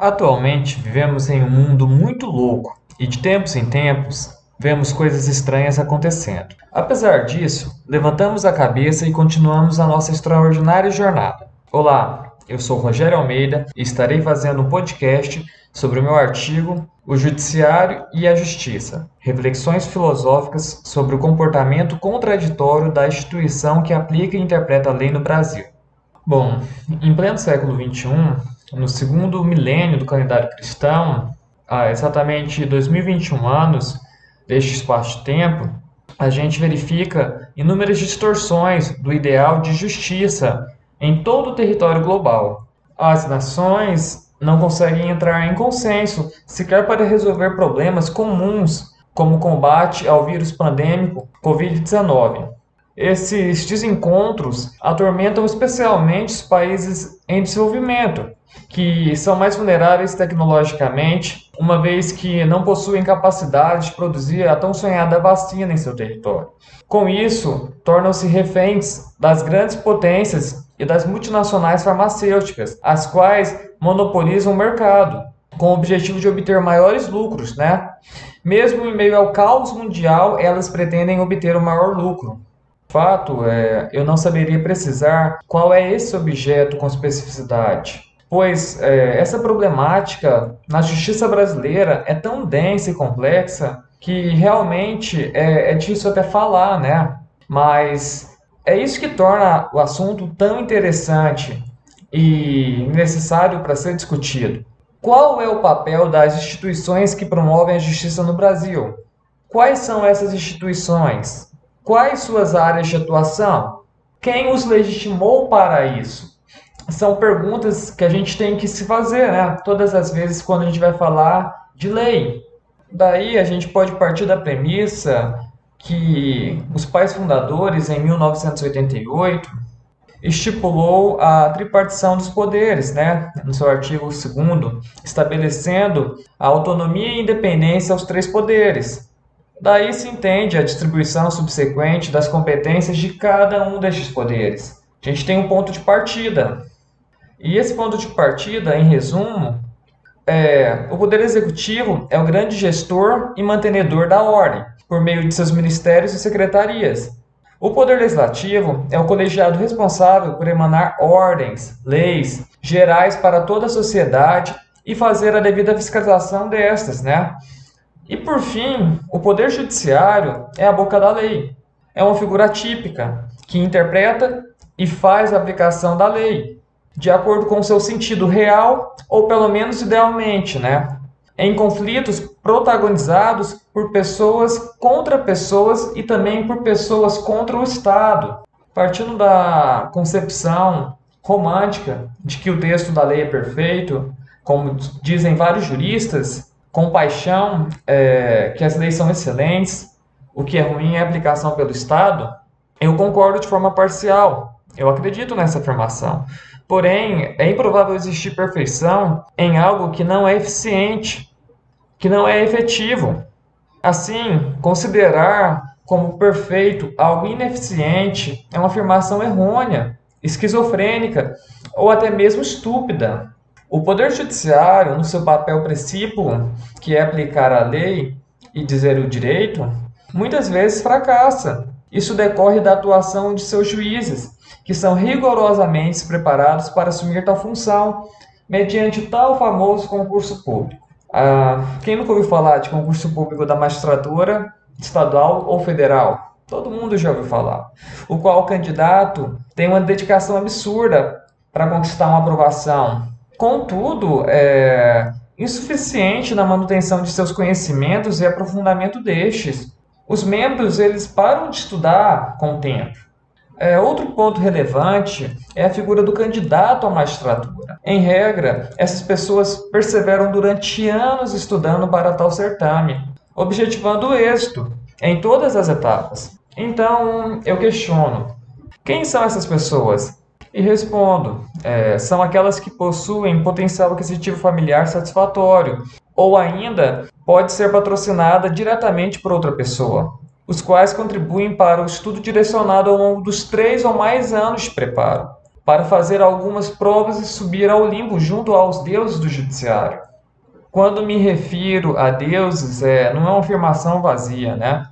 Atualmente vivemos em um mundo muito louco e de tempos em tempos vemos coisas estranhas acontecendo. Apesar disso, levantamos a cabeça e continuamos a nossa extraordinária jornada. Olá, eu sou Rogério Almeida e estarei fazendo um podcast sobre o meu artigo O Judiciário e a Justiça Reflexões filosóficas sobre o comportamento contraditório da instituição que aplica e interpreta a lei no Brasil. Bom, em pleno século XXI, no segundo milênio do calendário cristão, há exatamente 2021 anos deste espaço de tempo, a gente verifica inúmeras distorções do ideal de justiça em todo o território global. As nações não conseguem entrar em consenso sequer para resolver problemas comuns, como o combate ao vírus pandêmico Covid-19. Esses desencontros atormentam especialmente os países em desenvolvimento, que são mais vulneráveis tecnologicamente, uma vez que não possuem capacidade de produzir a tão sonhada vacina em seu território. Com isso, tornam-se reféns das grandes potências e das multinacionais farmacêuticas, as quais monopolizam o mercado, com o objetivo de obter maiores lucros, né? Mesmo em meio ao caos mundial, elas pretendem obter o maior lucro fato, é, eu não saberia precisar qual é esse objeto com especificidade, pois é, essa problemática na justiça brasileira é tão densa e complexa que realmente é, é difícil até falar, né? Mas é isso que torna o assunto tão interessante e necessário para ser discutido. Qual é o papel das instituições que promovem a justiça no Brasil? Quais são essas instituições? Quais suas áreas de atuação? Quem os legitimou para isso? São perguntas que a gente tem que se fazer, né? Todas as vezes quando a gente vai falar de lei. Daí a gente pode partir da premissa que os pais fundadores, em 1988, estipulou a tripartição dos poderes, né, no seu artigo 2 estabelecendo a autonomia e independência aos três poderes, Daí se entende a distribuição subsequente das competências de cada um destes poderes. A gente tem um ponto de partida. E esse ponto de partida, em resumo, é o Poder Executivo é o grande gestor e mantenedor da ordem, por meio de seus ministérios e secretarias. O Poder Legislativo é o colegiado responsável por emanar ordens, leis gerais para toda a sociedade e fazer a devida fiscalização destas, né? E por fim, o Poder Judiciário é a boca da lei. É uma figura típica que interpreta e faz a aplicação da lei de acordo com seu sentido real ou pelo menos idealmente, né? Em conflitos protagonizados por pessoas contra pessoas e também por pessoas contra o Estado. Partindo da concepção romântica de que o texto da lei é perfeito, como dizem vários juristas, compaixão, é, que as leis são excelentes, o que é ruim é a aplicação pelo Estado, eu concordo de forma parcial. Eu acredito nessa afirmação. Porém, é improvável existir perfeição em algo que não é eficiente, que não é efetivo. Assim, considerar como perfeito algo ineficiente é uma afirmação errônea, esquizofrênica ou até mesmo estúpida. O Poder Judiciário, no seu papel principal, que é aplicar a lei e dizer o direito, muitas vezes fracassa. Isso decorre da atuação de seus juízes, que são rigorosamente preparados para assumir tal função, mediante tal famoso concurso público. Ah, quem nunca ouviu falar de concurso público da magistratura estadual ou federal? Todo mundo já ouviu falar. O qual o candidato tem uma dedicação absurda para conquistar uma aprovação, Contudo, é insuficiente na manutenção de seus conhecimentos e aprofundamento destes. Os membros eles param de estudar com o tempo. É, outro ponto relevante é a figura do candidato à magistratura. Em regra, essas pessoas perseveram durante anos estudando para tal certame, objetivando o êxito em todas as etapas. Então, eu questiono: quem são essas pessoas? E respondo: é, são aquelas que possuem potencial aquisitivo familiar satisfatório, ou ainda pode ser patrocinada diretamente por outra pessoa, os quais contribuem para o estudo direcionado ao longo dos três ou mais anos de preparo. para fazer algumas provas e subir ao limbo junto aos deuses do judiciário. Quando me refiro a deuses, é, não é uma afirmação vazia, né?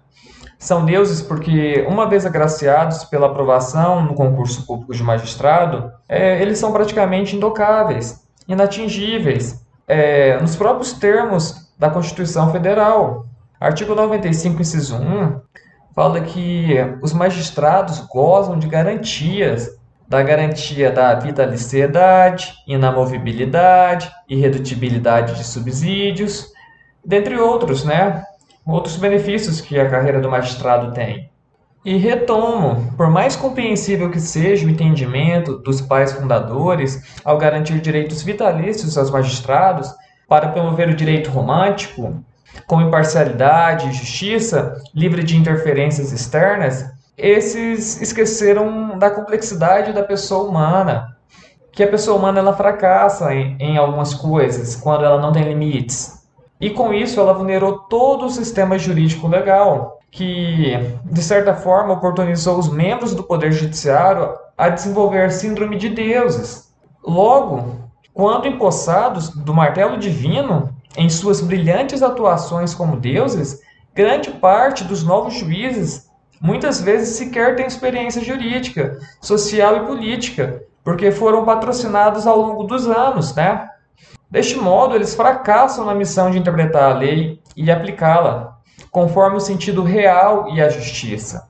São deuses porque, uma vez agraciados pela aprovação no concurso público de magistrado, é, eles são praticamente intocáveis, inatingíveis, é, nos próprios termos da Constituição Federal. Artigo 95, inciso 1, fala que os magistrados gozam de garantias, da garantia da vitaliciedade, inamovibilidade, irredutibilidade de subsídios, dentre outros, né? outros benefícios que a carreira do magistrado tem. E retomo, por mais compreensível que seja o entendimento dos pais fundadores ao garantir direitos vitalícios aos magistrados para promover o direito romântico, com imparcialidade e justiça, livre de interferências externas, esses esqueceram da complexidade da pessoa humana, que a pessoa humana ela fracassa em, em algumas coisas quando ela não tem limites. E com isso ela vulnerou todo o sistema jurídico legal, que de certa forma oportunizou os membros do Poder Judiciário a desenvolver síndrome de deuses. Logo, quando empossados do martelo divino, em suas brilhantes atuações como deuses, grande parte dos novos juízes muitas vezes sequer tem experiência jurídica, social e política, porque foram patrocinados ao longo dos anos, né? Deste modo, eles fracassam na missão de interpretar a lei e aplicá-la, conforme o sentido real e a justiça.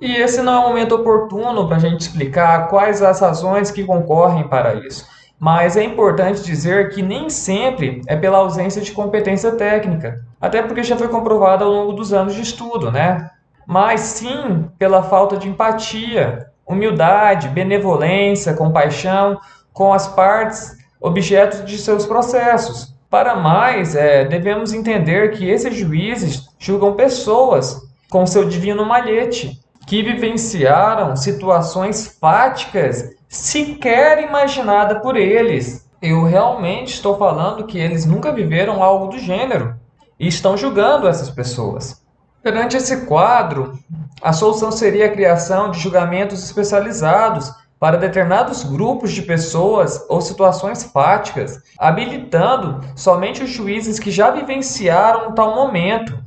E esse não é o momento oportuno para a gente explicar quais as razões que concorrem para isso. Mas é importante dizer que nem sempre é pela ausência de competência técnica, até porque já foi comprovado ao longo dos anos de estudo, né? Mas sim pela falta de empatia, humildade, benevolência, compaixão com as partes objetos de seus processos. Para mais, é, devemos entender que esses juízes julgam pessoas com seu divino malhete, que vivenciaram situações fáticas sequer imaginada por eles. Eu realmente estou falando que eles nunca viveram algo do gênero e estão julgando essas pessoas. Perante esse quadro, a solução seria a criação de julgamentos especializados para determinados grupos de pessoas ou situações fáticas, habilitando somente os juízes que já vivenciaram tal momento,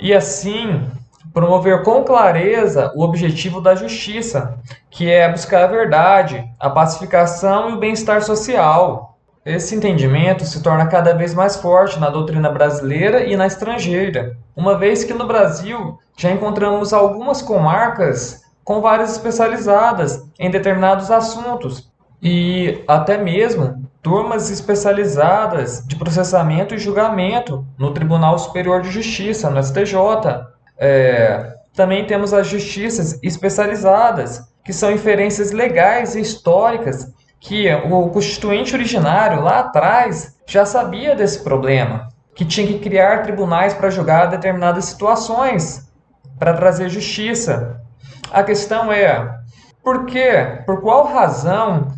e assim promover com clareza o objetivo da justiça, que é buscar a verdade, a pacificação e o bem-estar social. Esse entendimento se torna cada vez mais forte na doutrina brasileira e na estrangeira, uma vez que no Brasil já encontramos algumas comarcas com várias especializadas em determinados assuntos e até mesmo turmas especializadas de processamento e julgamento no Tribunal Superior de Justiça, no STJ. É, também temos as justiças especializadas, que são inferências legais e históricas que o constituinte originário lá atrás já sabia desse problema, que tinha que criar tribunais para julgar determinadas situações, para trazer justiça. A questão é, por quê? Por qual razão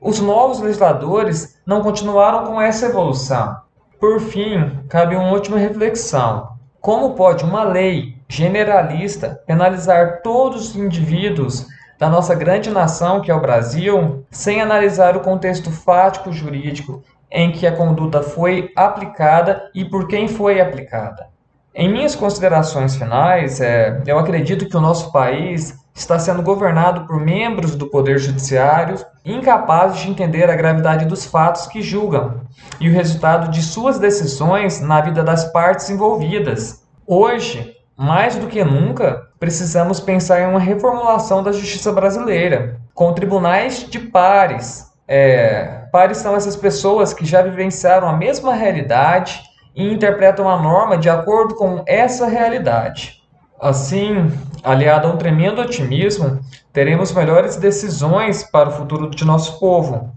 os novos legisladores não continuaram com essa evolução? Por fim, cabe uma última reflexão. Como pode uma lei generalista penalizar todos os indivíduos da nossa grande nação, que é o Brasil, sem analisar o contexto fático jurídico em que a conduta foi aplicada e por quem foi aplicada? Em minhas considerações finais, é, eu acredito que o nosso país está sendo governado por membros do Poder Judiciário incapazes de entender a gravidade dos fatos que julgam e o resultado de suas decisões na vida das partes envolvidas. Hoje, mais do que nunca, precisamos pensar em uma reformulação da justiça brasileira, com tribunais de pares. É, pares são essas pessoas que já vivenciaram a mesma realidade e interpretam a norma de acordo com essa realidade. Assim, aliado a um tremendo otimismo, teremos melhores decisões para o futuro de nosso povo.